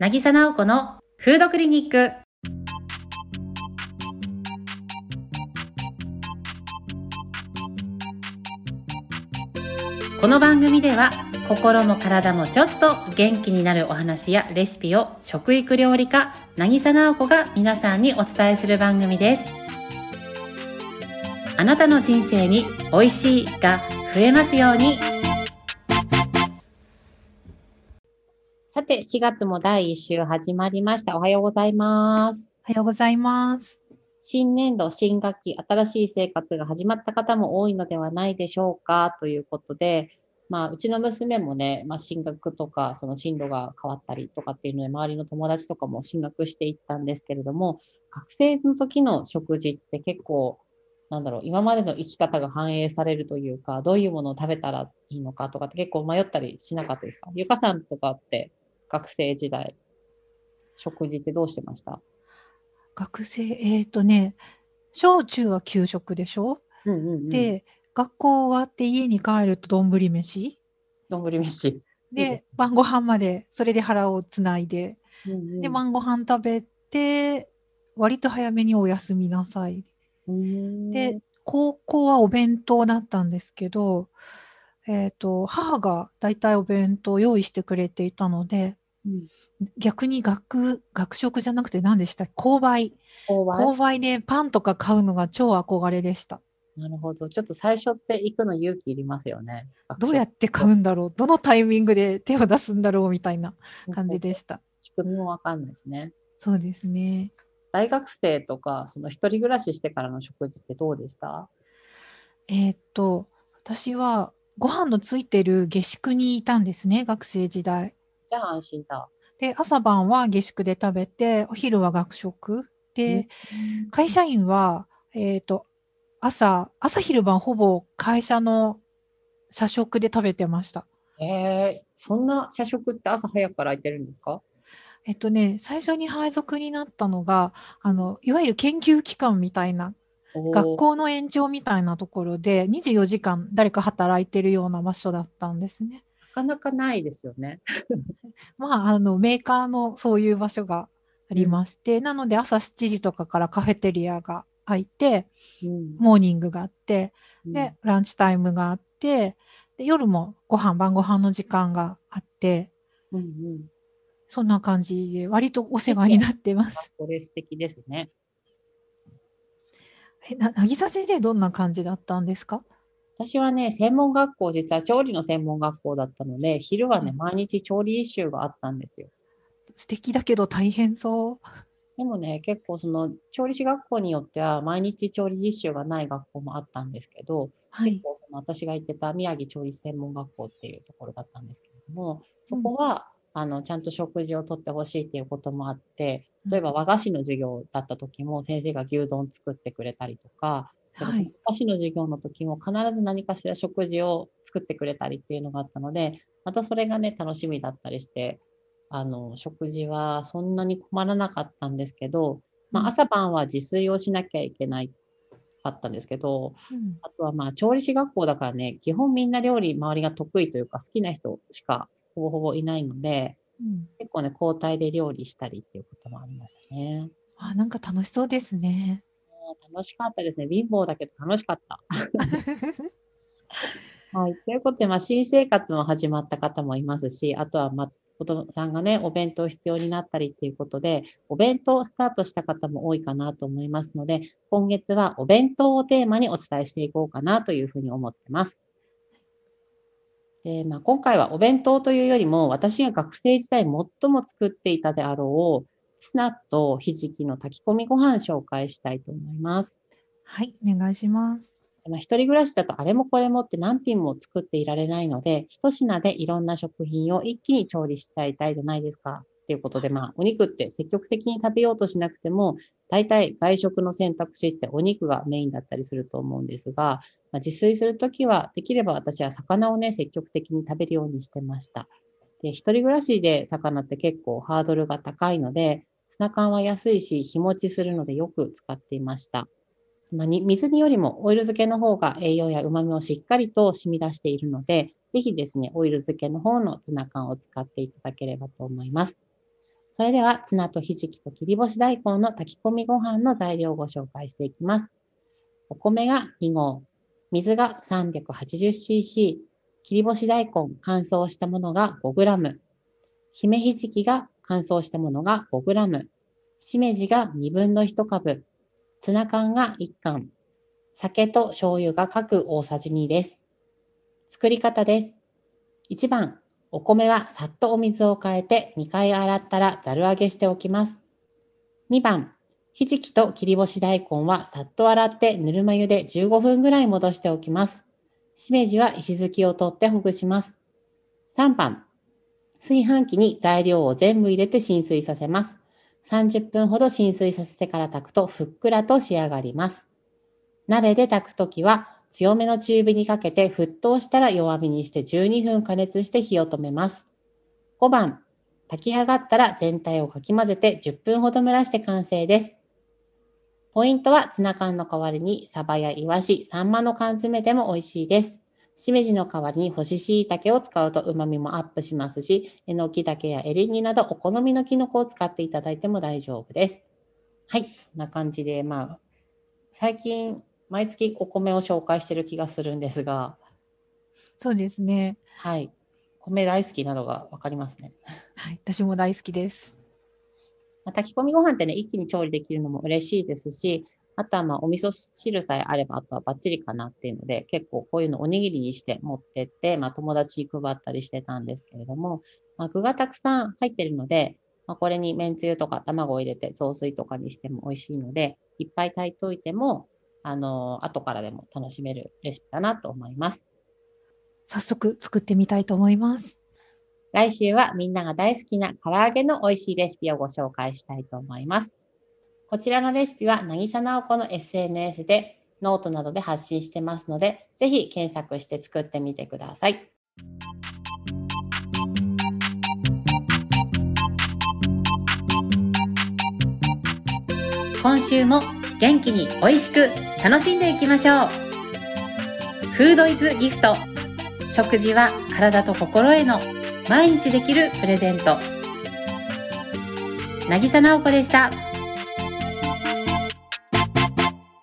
渚直子のフードクリニック。この番組では心も体もちょっと元気になるお話やレシピを食育料理家渚直子が皆さんにお伝えする番組ですあなたの人生に美味しいが増えますようにさて4月も第1週始まりました。おはようございます。おはようございます。新年度、新学期、新しい生活が始まった方も多いのではないでしょうか。ということで、まあ、うちの娘もね、まあ、進学とか、その進路が変わったりとかっていうので、周りの友達とかも進学していったんですけれども、学生の時の食事って結構、なんだろう、今までの生き方が反映されるというか、どういうものを食べたらいいのかとかって結構迷ったりしなかったですか？ゆかさんとかって学生時代、食事ってどうしてました？学生、えっ、ー、とね、小中は給食でしょ、うんうんうん、で、学校終わって家に帰ると丼飯？丼飯。で、晩ご飯まで、それで腹をつないで、うんうん、で、晩ご飯食べて、割と早めにお休みなさい。で、高校はお弁当だったんですけど、えっ、ー、と、母が大体お弁当を用意してくれていたので、うん、逆に学、学食じゃなくて何でした？購買。購買？でパンとか買うのが超憧れでした。なるほど。ちょっと最初って行くの勇気いりますよね。どうやって買うんだろう？どのタイミングで手を出すんだろう？みたいな感じでした。仕組みもわかんないですね。そうですね。大学生とか、その一人暮らししてからの食事ってどうでした？えー、っと、私はご飯のついてる下宿にいたんですね、学生時代。じゃあ安心だ。で、朝晩は下宿で食べて、お昼は学食。で、会社員は、えっ、ー、と、朝、朝昼晩ほぼ会社の社食で食べてました。えー、そんな社食って朝早くから空いてるんですか？えっとね、最初に配属になったのが、あの、いわゆる研究機関みたいな、学校の延長みたいなところで、24時間誰か働いてるような場所だったんですね。なかなかないですよね。まあ、あの、メーカーのそういう場所がありまして、うん、なので朝7時とかからカフェテリアが開いて、うん、モーニングがあって、で、ランチタイムがあって、で夜もご飯、晩ご飯の時間があって、うんうん、そんな感じで、割とお世話になってます。これ素敵ですね。え、な、なぎさ先生、どんな感じだったんですか？私はね、専門学校、実は調理の専門学校だったので、昼はね、毎日調理実習があったんですよ。素敵だけど大変そう。でもね、結構その調理師学校によっては毎日調理実習がない学校もあったんですけど、はい、結構その私が行ってた宮城調理師専門学校っていうところだったんですけれども、そこは、うん、あのちゃんと食事をとってほしいっていうこともあって、例えば和菓子の授業だった時も先生が牛丼作ってくれたりとか、はい、菓子の授業の時も必ず何かしら食事を作ってくれたりっていうのがあったので、またそれがね、楽しみだったりして、あの、食事はそんなに困らなかったんですけど、まあ、朝晩は自炊をしなきゃいけないかったんですけど、うん、あとはまあ、調理師学校だからね、基本みんな料理周りが得意というか好きな人しかほぼほぼいないので、うん、結構ね、交代で料理したりっていうこともありましたね。あ、なんか楽しそうですね。楽しかったですね。貧乏だけど楽しかった。はい。ということで、まあ、新生活も始まった方もいますし、あとは、まあ、子供さんがね、お弁当必要になったりっていうことで、お弁当スタートした方も多いかなと思いますので、今月はお弁当をテーマにお伝えしていこうかなというふうに思ってます。でまあ、今回はお弁当というよりも、私が学生時代最も作っていたであろう、ツナとひじきの炊き込みご飯紹介したいと思います。はい、お願いします。まあ、一人暮らしだとあれもこれもって何品も作っていられないので、一品でいろんな食品を一気に調理しちゃいたいじゃないですか。っていうことで、まあ、お肉って積極的に食べようとしなくても、大体外食の選択肢ってお肉がメインだったりすると思うんですが、まあ、自炊するときは、できれば私は魚をね、積極的に食べるようにしてました。で、一人暮らしで魚って結構ハードルが高いので、ツナ缶は安いし、日持ちするのでよく使っていました。まあ、水煮よりもオイル漬けの方が栄養や旨味をしっかりと染み出しているので、ぜひですね、オイル漬けの方のツナ缶を使っていただければと思います。それでは、ツナとひじきと切り干し大根の炊き込みご飯の材料をご紹介していきます。お米が2合、水が 380cc、切り干し大根乾燥したものが 5g、姫ひじきが乾燥したものが 5g、しめじが2分の1株、ツナ缶が1缶、酒と醤油が各大さじ2です。作り方です。1番、お米はさっとお水を変えて2回洗ったらざる揚げしておきます。2番、ひじきと切り干し大根はさっと洗ってぬるま湯で15分ぐらい戻しておきます。しめじは石突きを取ってほぐします。3番、炊飯器に材料を全部入れて浸水させます。30分ほど浸水させてから炊くとふっくらと仕上がります。鍋で炊くときは強めの中火にかけて沸騰したら弱火にして12分加熱して火を止めます。5番、炊き上がったら全体をかき混ぜて10分ほど蒸らして完成です。ポイントはツナ缶の代わりにサバやイワシ、サンマの缶詰でも美味しいです。しめじの代わりに干し椎茸を使うと旨味もアップしますし、えのき茸やエリンギなどお好みのキノコを使っていただいても大丈夫です。はい、こんな感じで、まあ、最近毎月お米を紹介してる気がするんですが。そうですね。はい。米大好きなのがわかりますね。はい、私も大好きです。まあ、炊き込みご飯ってね、一気に調理できるのも嬉しいですし、あとはまあお味噌汁さえあれば、あとはバッチリかなっていうので、結構こういうのおにぎりにして持ってって、まあ友達に配ったりしてたんですけれども、まあ、具がたくさん入ってるので、まあ、これにめんつゆとか卵を入れて雑炊とかにしても美味しいので、いっぱい炊いといても、あの、後からでも楽しめるレシピだなと思います。早速作ってみたいと思います。来週はみんなが大好きな唐揚げの美味しいレシピをご紹介したいと思います。こちらのレシピは、なぎさなおこの SNS でノートなどで発信してますので、ぜひ検索して作ってみてください。今週も元気に美味しく楽しんでいきましょうフードイズギフト食事は体と心への毎日できるプレゼント渚直子でした。